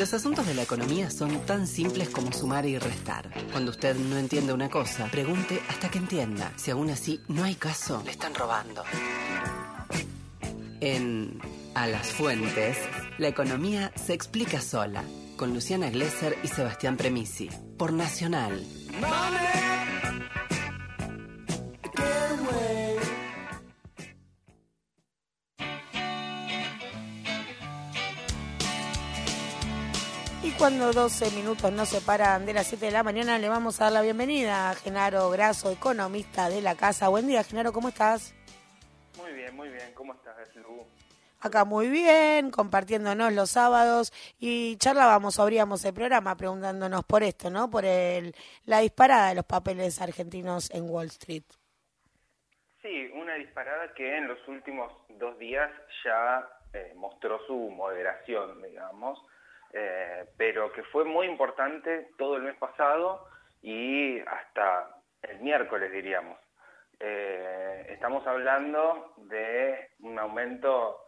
Los asuntos de la economía son tan simples como sumar y restar. Cuando usted no entiende una cosa, pregunte hasta que entienda. Si aún así no hay caso, le están robando. En A las Fuentes, la economía se explica sola, con Luciana Glesser y Sebastián Premisi, por Nacional. Y cuando 12 minutos no se paran de las 7 de la mañana, le vamos a dar la bienvenida a Genaro Graso, economista de la casa. Buen día, Genaro, ¿cómo estás? Muy bien, muy bien. ¿Cómo estás, Lu? Acá muy bien, compartiéndonos los sábados y charlábamos, abríamos el programa preguntándonos por esto, ¿no? Por el, la disparada de los papeles argentinos en Wall Street. Sí, una disparada que en los últimos dos días ya eh, mostró su moderación, digamos. Eh, pero que fue muy importante todo el mes pasado y hasta el miércoles, diríamos. Eh, estamos hablando de un aumento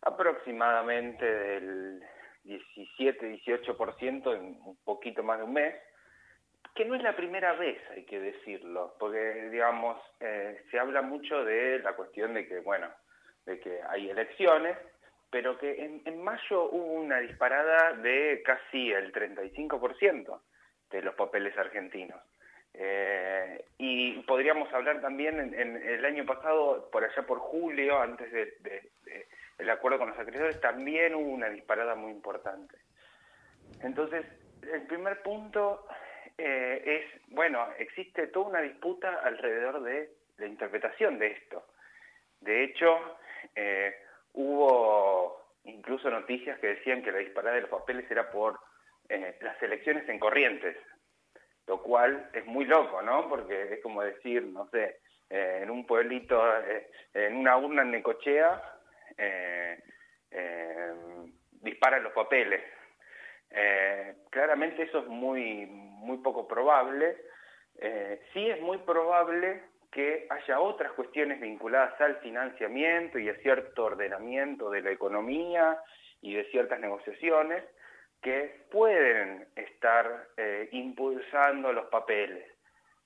aproximadamente del 17-18% en un poquito más de un mes, que no es la primera vez, hay que decirlo, porque, digamos, eh, se habla mucho de la cuestión de que, bueno, de que hay elecciones, pero que en, mayo hubo una disparada de casi el 35% de los papeles argentinos. Eh, y podríamos hablar también en, el año pasado, por allá por julio, antes del acuerdo con los acreedores, también hubo una disparada muy importante. Entonces, el primer punto eh, es, bueno, existe toda una disputa alrededor de la interpretación de esto. De hecho, eh, hubo incluso noticias que decían que la disparada de los papeles era por eh, las elecciones en Corrientes, lo cual es muy loco, ¿no? Porque es como decir, no sé, eh, en un pueblito, eh, en una urna en Necochea, disparan los papeles. claramente eso es muy, muy poco probable. sí es muy probable que haya otras cuestiones vinculadas al financiamiento y a cierto ordenamiento de la economía y de ciertas negociaciones que pueden estar eh, impulsando los papeles.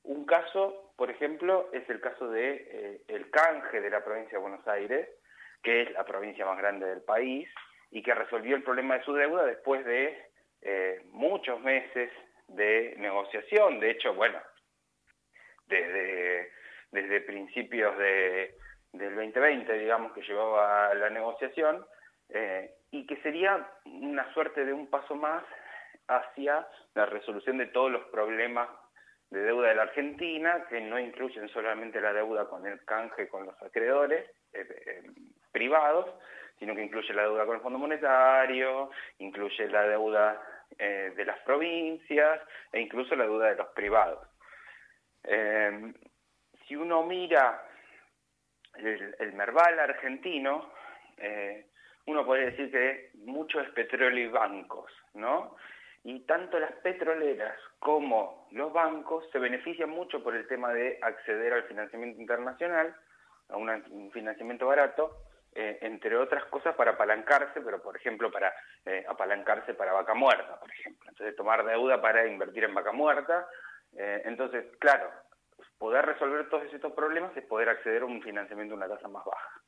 Un caso, por ejemplo, es el caso de eh, el canje de la provincia de Buenos Aires, que es la provincia más grande del país y que resolvió el problema de su deuda después de eh, muchos meses de negociación. De hecho, bueno, desde desde principios de, del 2020, digamos, que llevaba la negociación, eh, y que sería una suerte de un paso más hacia la resolución de todos los problemas de deuda de la Argentina, que no incluyen solamente la deuda con el canje con los acreedores eh, eh, privados, sino que incluye la deuda con el Fondo Monetario, incluye la deuda de las provincias e incluso la deuda de los privados si uno mira el, Merval argentino, eh, uno puede decir que mucho es petróleo y bancos, ¿no? Y tanto las petroleras como los bancos se benefician mucho por el tema de acceder al financiamiento internacional, a un financiamiento barato, eh, entre otras cosas para apalancarse, pero por ejemplo para eh, apalancarse para vaca muerta, por ejemplo. Entonces tomar deuda para invertir en vaca muerta. entonces, claro, poder resolver todos estos problemas es poder acceder a un financiamiento a una tasa más baja.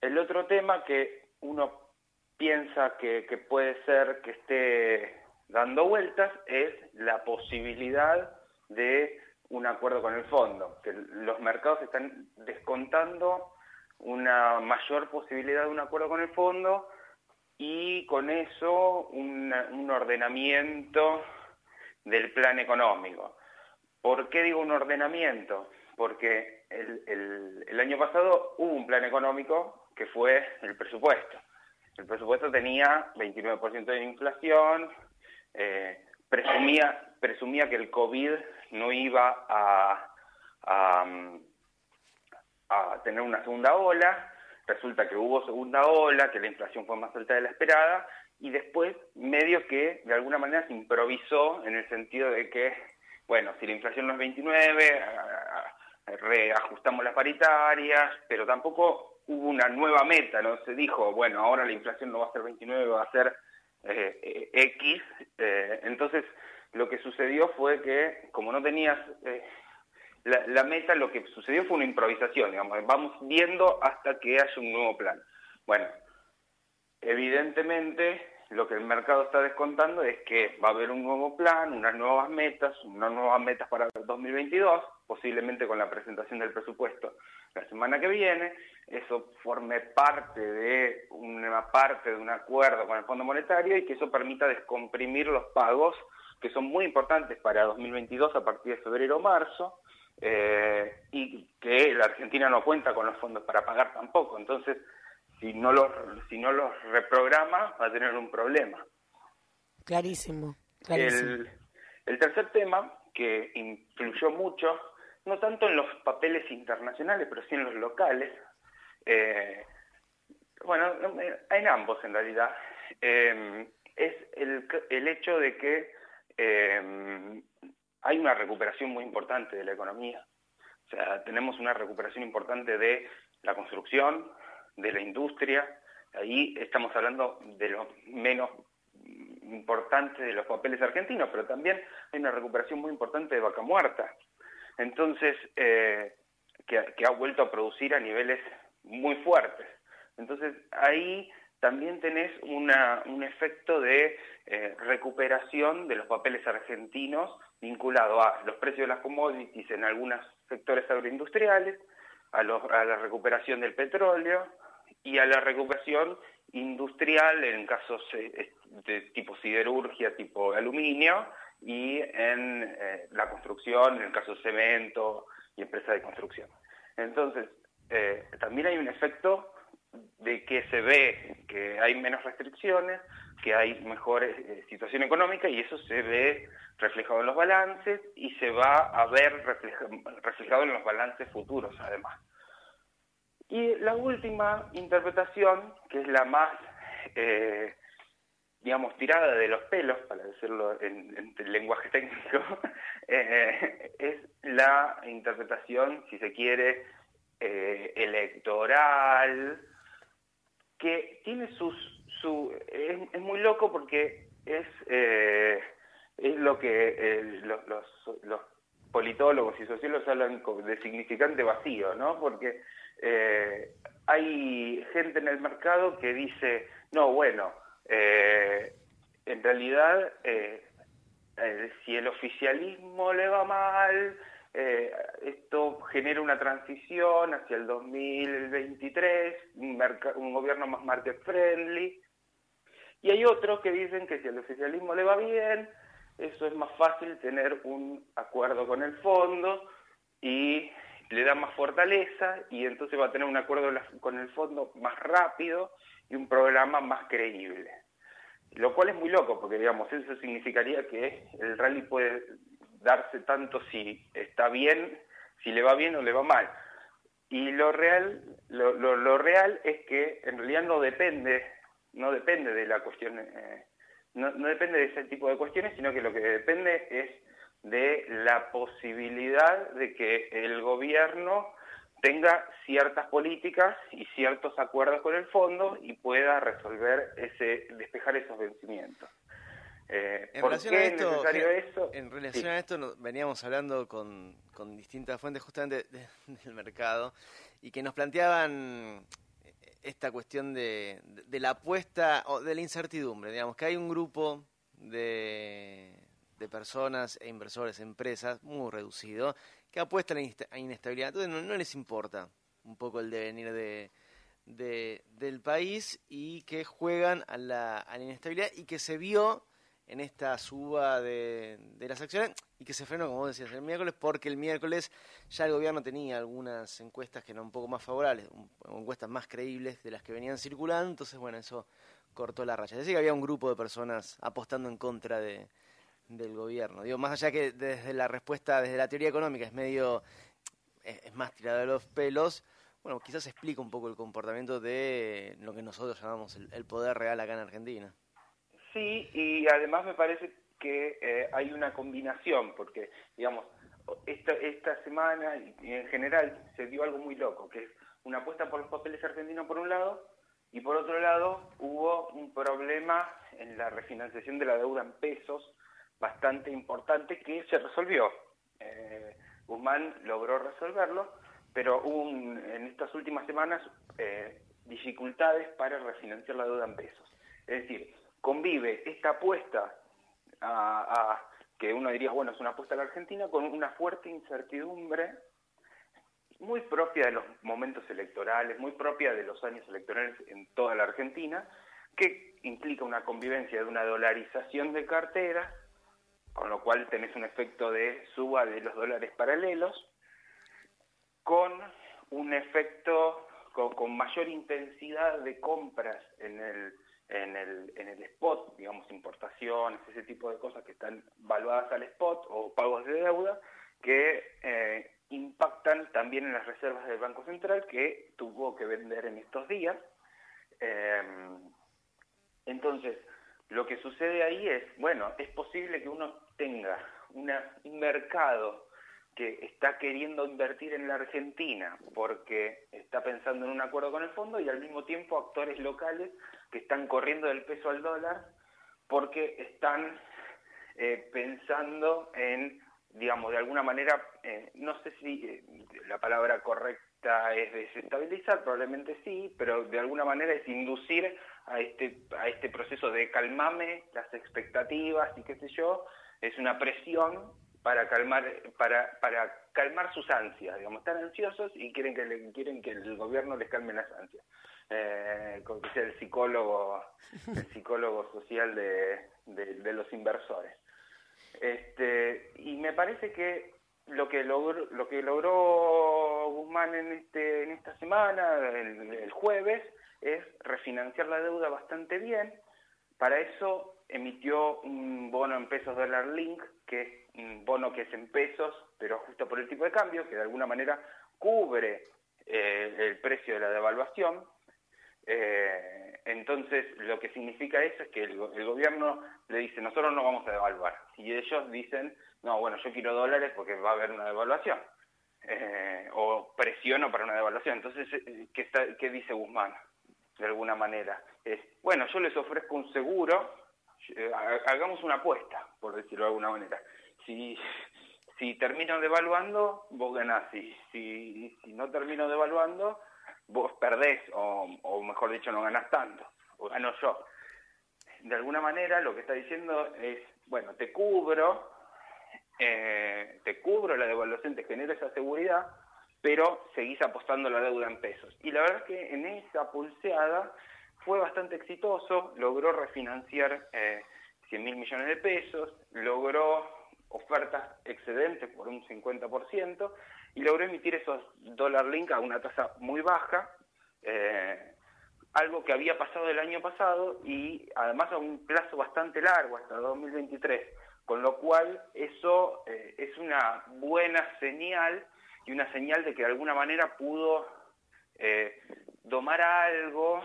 El otro tema que uno piensa que, puede ser que esté dando vueltas es la posibilidad de un acuerdo con el fondo, que los mercados están descontando una mayor posibilidad de un acuerdo con el fondo y con eso un ordenamiento del plan económico. ¿Por qué digo un ordenamiento? Porque el, año pasado hubo un plan económico que fue el presupuesto. El presupuesto tenía 29% de inflación, eh, presumía, presumía que el COVID no iba a, a, tener una segunda ola, resulta que hubo segunda ola, que la inflación fue más alta de la esperada, y después medio que de alguna manera se improvisó en el sentido de que bueno, si la inflación no es 29, reajustamos las paritarias, pero tampoco hubo una nueva meta, no se dijo, bueno, ahora la inflación no va a ser 29, va a ser eh, X. entonces, lo que sucedió fue que, como no tenías la, la, meta, lo que sucedió fue una improvisación, digamos, vamos viendo hasta que haya un nuevo plan. Bueno, evidentemente lo que el mercado está descontando es que va a haber un nuevo plan, unas nuevas metas, unas nuevas metas para el 2022, posiblemente con la presentación del presupuesto la semana que viene, eso forme parte de una parte de un acuerdo con el Fondo Monetario y que eso permita descomprimir los pagos que son muy importantes para 2022 a partir de febrero o marzo eh, y que la Argentina no cuenta con los fondos para pagar tampoco. Entonces, si no los, si no los reprograma, va a tener un problema. Clarísimo. El, el tercer tema, que influyó mucho, no tanto en los papeles internacionales, pero sí en los locales, eh, bueno, en ambos en realidad, eh, es el, el, hecho de que eh, hay una recuperación muy importante de la economía. O sea, tenemos una recuperación importante de la construcción, de la industria. Ahí estamos hablando de lo menos importante de los papeles argentinos, pero también hay una recuperación muy importante de vaca muerta. Entonces, eh, que, ha vuelto a producir a niveles muy fuertes. Entonces, ahí también tenés una, un efecto de eh, recuperación de los papeles argentinos vinculado a los precios de las commodities en algunos sectores agroindustriales, a, a la recuperación del petróleo, y a la recuperación industrial en casos eh, de tipo siderurgia, tipo aluminio, y en eh, la construcción, en el caso cemento y empresas de construcción. Entonces, eh, también hay un efecto de que se ve que hay menos restricciones, que hay mejor situación económica y eso se ve reflejado en los balances y se va a ver reflejado en los balances futuros además. Y la última interpretación, que es la más, eh, digamos, tirada de los pelos, para decirlo en, lenguaje técnico, eh, es la interpretación, si se quiere, eh, electoral, que tiene sus... Su, es, muy loco porque es, es lo que los, los, los politólogos y sociólogos hablan de significante vacío, ¿no? Porque eh, hay gente en el mercado que dice, no, bueno, eh, en realidad, eh, si el oficialismo le va mal, esto genera una transición hacia el 2023, un, un gobierno más market friendly. Y hay otros que dicen que si el oficialismo le va bien, eso es más fácil tener un acuerdo con el fondo y le da más fortaleza y entonces va a tener un acuerdo con el fondo más rápido y un programa más creíble. Lo cual es muy loco, porque digamos, eso significaría que el rally puede darse tanto si está bien, si le va bien o le va mal. Y lo real, lo, lo, real es que en realidad no depende, no depende de la cuestión, eh, no, no depende de ese tipo de cuestiones, sino que lo que depende es de la posibilidad de que el gobierno tenga ciertas políticas y ciertos acuerdos con el fondo y pueda resolver ese despejar esos vencimientos. Eh, en relación a esto, En relación a esto veníamos hablando con, con distintas fuentes justamente del mercado y que nos planteaban esta cuestión de, de la apuesta o de la incertidumbre, digamos que hay un grupo de de personas e inversores, empresas, muy reducido, que apuestan a inestabilidad. Entonces no, les importa un poco el devenir de, del país y que juegan a la, a la inestabilidad y que se vio en esta suba de, las acciones y que se frenó, como vos decías, el miércoles, porque el miércoles ya el gobierno tenía algunas encuestas que eran un poco más favorables, encuestas más creíbles de las que venían circulando, entonces, bueno, eso cortó la raya. Es decir, que había un grupo de personas apostando en contra de, del gobierno. Digo, más allá que desde la respuesta, desde la teoría económica es medio, es, más tirado de los pelos, bueno, quizás explica un poco el comportamiento de lo que nosotros llamamos el, poder real acá en Argentina. Sí, y además me parece que eh, hay una combinación, porque, digamos, esta, esta semana y en general se dio algo muy loco, que es una apuesta por los papeles argentinos por un lado Y por otro lado, hubo un problema en la refinanciación de la deuda en pesos bastante importante que se resolvió. Eh, Guzmán logró resolverlo, pero hubo en estas últimas semanas eh, dificultades para refinanciar la deuda en pesos. Es decir, convive esta apuesta a, que uno diría, bueno, es una apuesta a la Argentina, con una fuerte incertidumbre muy propia de los momentos electorales, muy propia de los años electorales en toda la Argentina, que implica una convivencia de una dolarización de cartera, con lo cual tenés un efecto de suba de los dólares paralelos, con un efecto con, mayor intensidad de compras en el, en el, en el spot, digamos, importaciones, ese tipo de cosas que están valuadas al spot o pagos de deuda, que eh, impactan también en las reservas del Banco Central que tuvo que vender en estos días. Eh, entonces, lo que sucede ahí es, bueno, es posible que uno tenga una, un mercado que está queriendo invertir en la Argentina porque está pensando en un acuerdo con el fondo y al mismo tiempo actores locales que están corriendo del peso al dólar porque están eh, pensando en, digamos, de alguna manera, eh, no sé si eh, la palabra correcta es desestabilizar, probablemente sí, pero de alguna manera es inducir a este, a este proceso de calmame las expectativas y qué sé yo, es una presión para calmar para, para calmar sus ansias, digamos, están ansiosos y quieren que le, quieren que el gobierno les calme las ansias. Eh, que sea el psicólogo el psicólogo social de, de, los inversores. Este, y me parece que lo que logró lo que logró Guzmán en este en esta semana, el, el jueves, es refinanciar la deuda bastante bien. Para eso emitió un bono en pesos dólar link, que es un bono que es en pesos, pero justo por el tipo de cambio, que de alguna manera cubre eh, el precio de la devaluación. Eh, entonces, lo que significa eso es que el, gobierno le dice, nosotros no vamos a devaluar. Y ellos dicen, no, bueno, yo quiero dólares porque va a haber una devaluación. Eh, o presiono para una devaluación. Entonces, ¿qué, está, ¿qué dice Guzmán? De alguna manera. Es, bueno, yo les ofrezco un seguro eh, hagamos una apuesta, por decirlo de alguna manera. Si, si termino devaluando, vos ganás. Si, si, no termino devaluando, vos perdés, o, mejor dicho, no ganás tanto, o gano yo. De alguna manera lo que está diciendo es, bueno, te cubro, eh, te cubro la devaluación, te genero esa seguridad, pero seguís apostando la deuda en pesos. Y la verdad es que en esa pulseada fue bastante exitoso, logró refinanciar eh, 100 mil millones de pesos, logró ofertas excedentes por un 50% y logró emitir esos dólar link a una tasa muy baja, eh, algo que había pasado el año pasado y además a un plazo bastante largo, hasta 2023, con lo cual eso eh, es una buena señal y una señal de que de alguna manera pudo eh, domar algo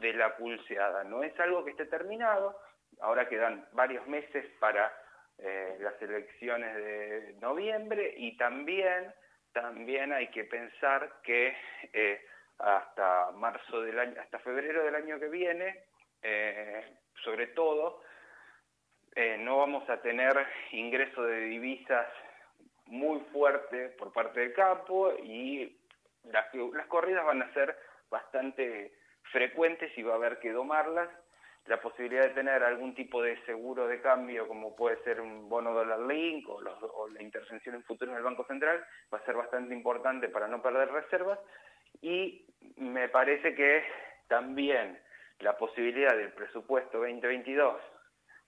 de la pulseada. No es algo que esté terminado, ahora quedan varios meses para eh, las elecciones de noviembre y también, también hay que pensar que eh, hasta marzo del año, hasta febrero del año que viene, eh, sobre todo, no vamos a tener ingreso de divisas muy fuerte por parte del campo y las, las corridas van a ser bastante frecuentes y va a haber que domarlas. La posibilidad de tener algún tipo de seguro de cambio, como puede ser un bono dólar link o, la intervención en futuro en el Banco Central, va a ser bastante importante para no perder reservas. Y me parece que también la posibilidad del presupuesto 2022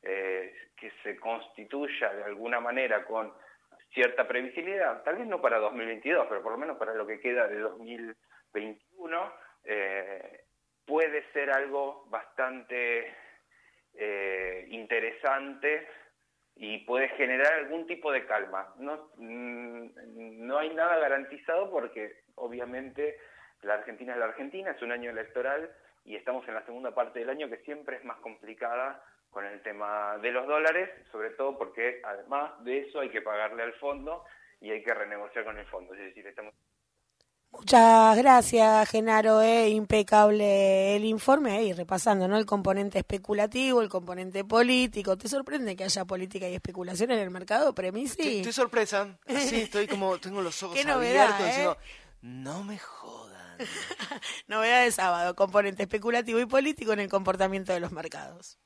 eh, que se constituya de alguna manera con cierta previsibilidad, tal vez no para 2022, pero por lo menos para lo que queda de 2021, eh, puede ser algo bastante eh, interesante y puede generar algún tipo de calma. No, mm, no hay nada garantizado porque obviamente la Argentina es la Argentina, es un año electoral y estamos en la segunda parte del año que siempre es más complicada con el tema de los dólares, sobre todo porque además de eso hay que pagarle al fondo y hay que renegociar con el fondo. Es decir, estamos Muchas gracias, Genaro. Eh, impecable el informe y repasando ¿no? el componente especulativo, el componente político. ¿Te sorprende que haya política y especulación en el mercado, Premisi? Estoy, sorpresa. Sí, estoy como, tengo los ojos abiertos diciendo, no me jodan. Novedad de sábado, componente especulativo y político en el comportamiento de los mercados.